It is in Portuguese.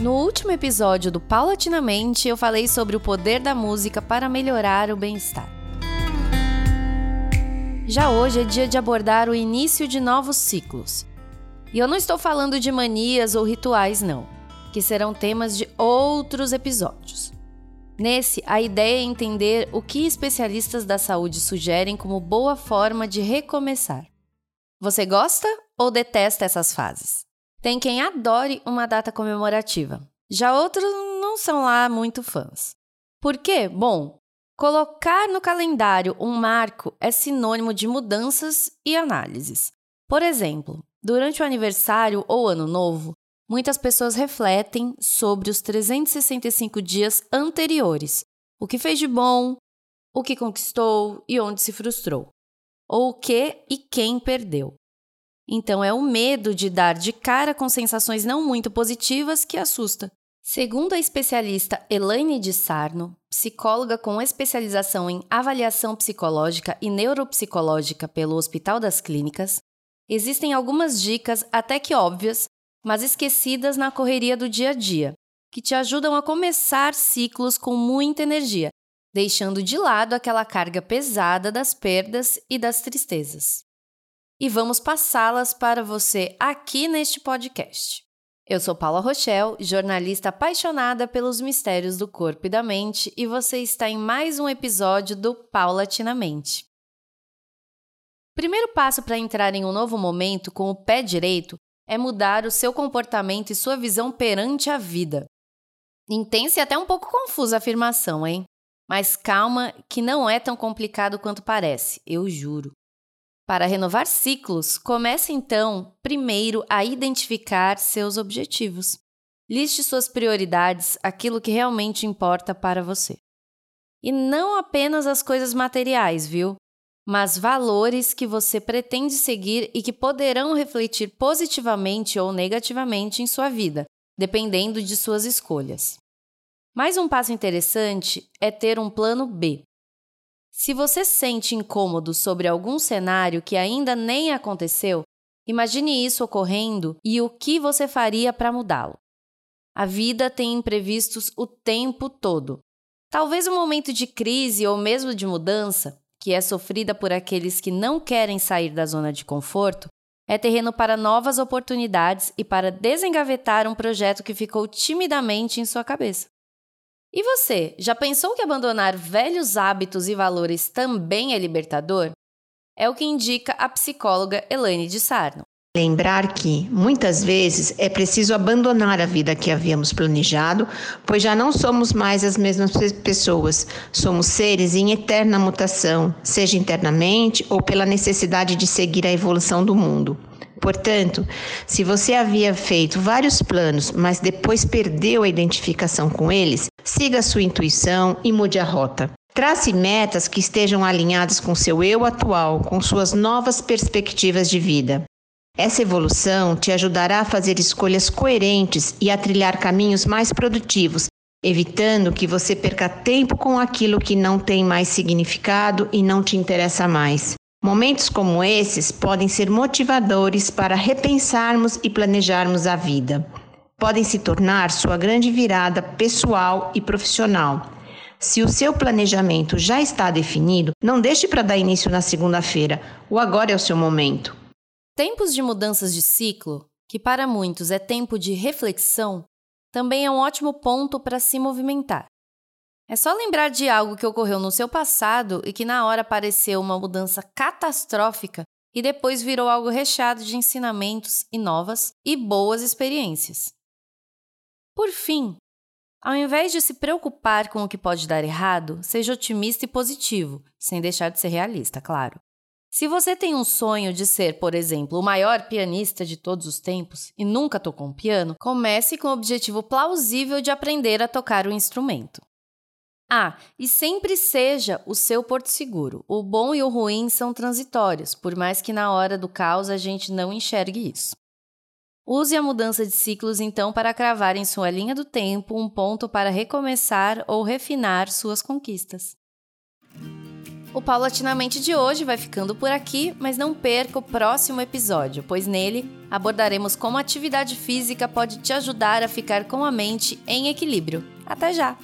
No último episódio do Paulatinamente, eu falei sobre o poder da música para melhorar o bem-estar. Já hoje é dia de abordar o início de novos ciclos. E eu não estou falando de manias ou rituais, não, que serão temas de outros episódios. Nesse, a ideia é entender o que especialistas da saúde sugerem como boa forma de recomeçar. Você gosta ou detesta essas fases? Tem quem adore uma data comemorativa. Já outros não são lá muito fãs. Por quê? Bom, colocar no calendário um marco é sinônimo de mudanças e análises. Por exemplo, durante o aniversário ou ano novo, muitas pessoas refletem sobre os 365 dias anteriores, o que fez de bom, o que conquistou e onde se frustrou, ou o que e quem perdeu. Então é o medo de dar de cara com sensações não muito positivas que assusta. Segundo a especialista Elaine de Sarno, psicóloga com especialização em avaliação psicológica e neuropsicológica pelo Hospital das Clínicas, existem algumas dicas até que óbvias, mas esquecidas na correria do dia a dia, que te ajudam a começar ciclos com muita energia, deixando de lado aquela carga pesada das perdas e das tristezas e vamos passá-las para você aqui neste podcast. Eu sou Paula Rochelle, jornalista apaixonada pelos mistérios do corpo e da mente, e você está em mais um episódio do Paulatinamente. Primeiro passo para entrar em um novo momento com o pé direito é mudar o seu comportamento e sua visão perante a vida. Intensa e até um pouco confusa a afirmação, hein? Mas calma, que não é tão complicado quanto parece, eu juro. Para renovar ciclos, comece então, primeiro, a identificar seus objetivos. Liste suas prioridades, aquilo que realmente importa para você. E não apenas as coisas materiais, viu? Mas valores que você pretende seguir e que poderão refletir positivamente ou negativamente em sua vida, dependendo de suas escolhas. Mais um passo interessante é ter um plano B. Se você sente incômodo sobre algum cenário que ainda nem aconteceu, imagine isso ocorrendo e o que você faria para mudá-lo. A vida tem imprevistos o tempo todo. Talvez um momento de crise ou mesmo de mudança, que é sofrida por aqueles que não querem sair da zona de conforto, é terreno para novas oportunidades e para desengavetar um projeto que ficou timidamente em sua cabeça. E você, já pensou que abandonar velhos hábitos e valores também é libertador? É o que indica a psicóloga Elaine de Sarno. Lembrar que, muitas vezes, é preciso abandonar a vida que havíamos planejado, pois já não somos mais as mesmas pessoas. Somos seres em eterna mutação, seja internamente ou pela necessidade de seguir a evolução do mundo. Portanto, se você havia feito vários planos, mas depois perdeu a identificação com eles, siga sua intuição e mude a rota. Trace metas que estejam alinhadas com seu eu atual, com suas novas perspectivas de vida. Essa evolução te ajudará a fazer escolhas coerentes e a trilhar caminhos mais produtivos, evitando que você perca tempo com aquilo que não tem mais significado e não te interessa mais. Momentos como esses podem ser motivadores para repensarmos e planejarmos a vida. Podem se tornar sua grande virada pessoal e profissional. Se o seu planejamento já está definido, não deixe para dar início na segunda-feira. O agora é o seu momento. Tempos de mudanças de ciclo, que para muitos é tempo de reflexão, também é um ótimo ponto para se movimentar. É só lembrar de algo que ocorreu no seu passado e que na hora pareceu uma mudança catastrófica e depois virou algo recheado de ensinamentos e novas e boas experiências. Por fim, ao invés de se preocupar com o que pode dar errado, seja otimista e positivo, sem deixar de ser realista, claro. Se você tem um sonho de ser, por exemplo, o maior pianista de todos os tempos e nunca tocou um piano, comece com o objetivo plausível de aprender a tocar o instrumento. Ah, e sempre seja o seu porto seguro. O bom e o ruim são transitórios, por mais que na hora do caos a gente não enxergue isso. Use a mudança de ciclos então para cravar em sua linha do tempo um ponto para recomeçar ou refinar suas conquistas. O Paulatinamente de hoje vai ficando por aqui, mas não perca o próximo episódio, pois nele abordaremos como a atividade física pode te ajudar a ficar com a mente em equilíbrio. Até já!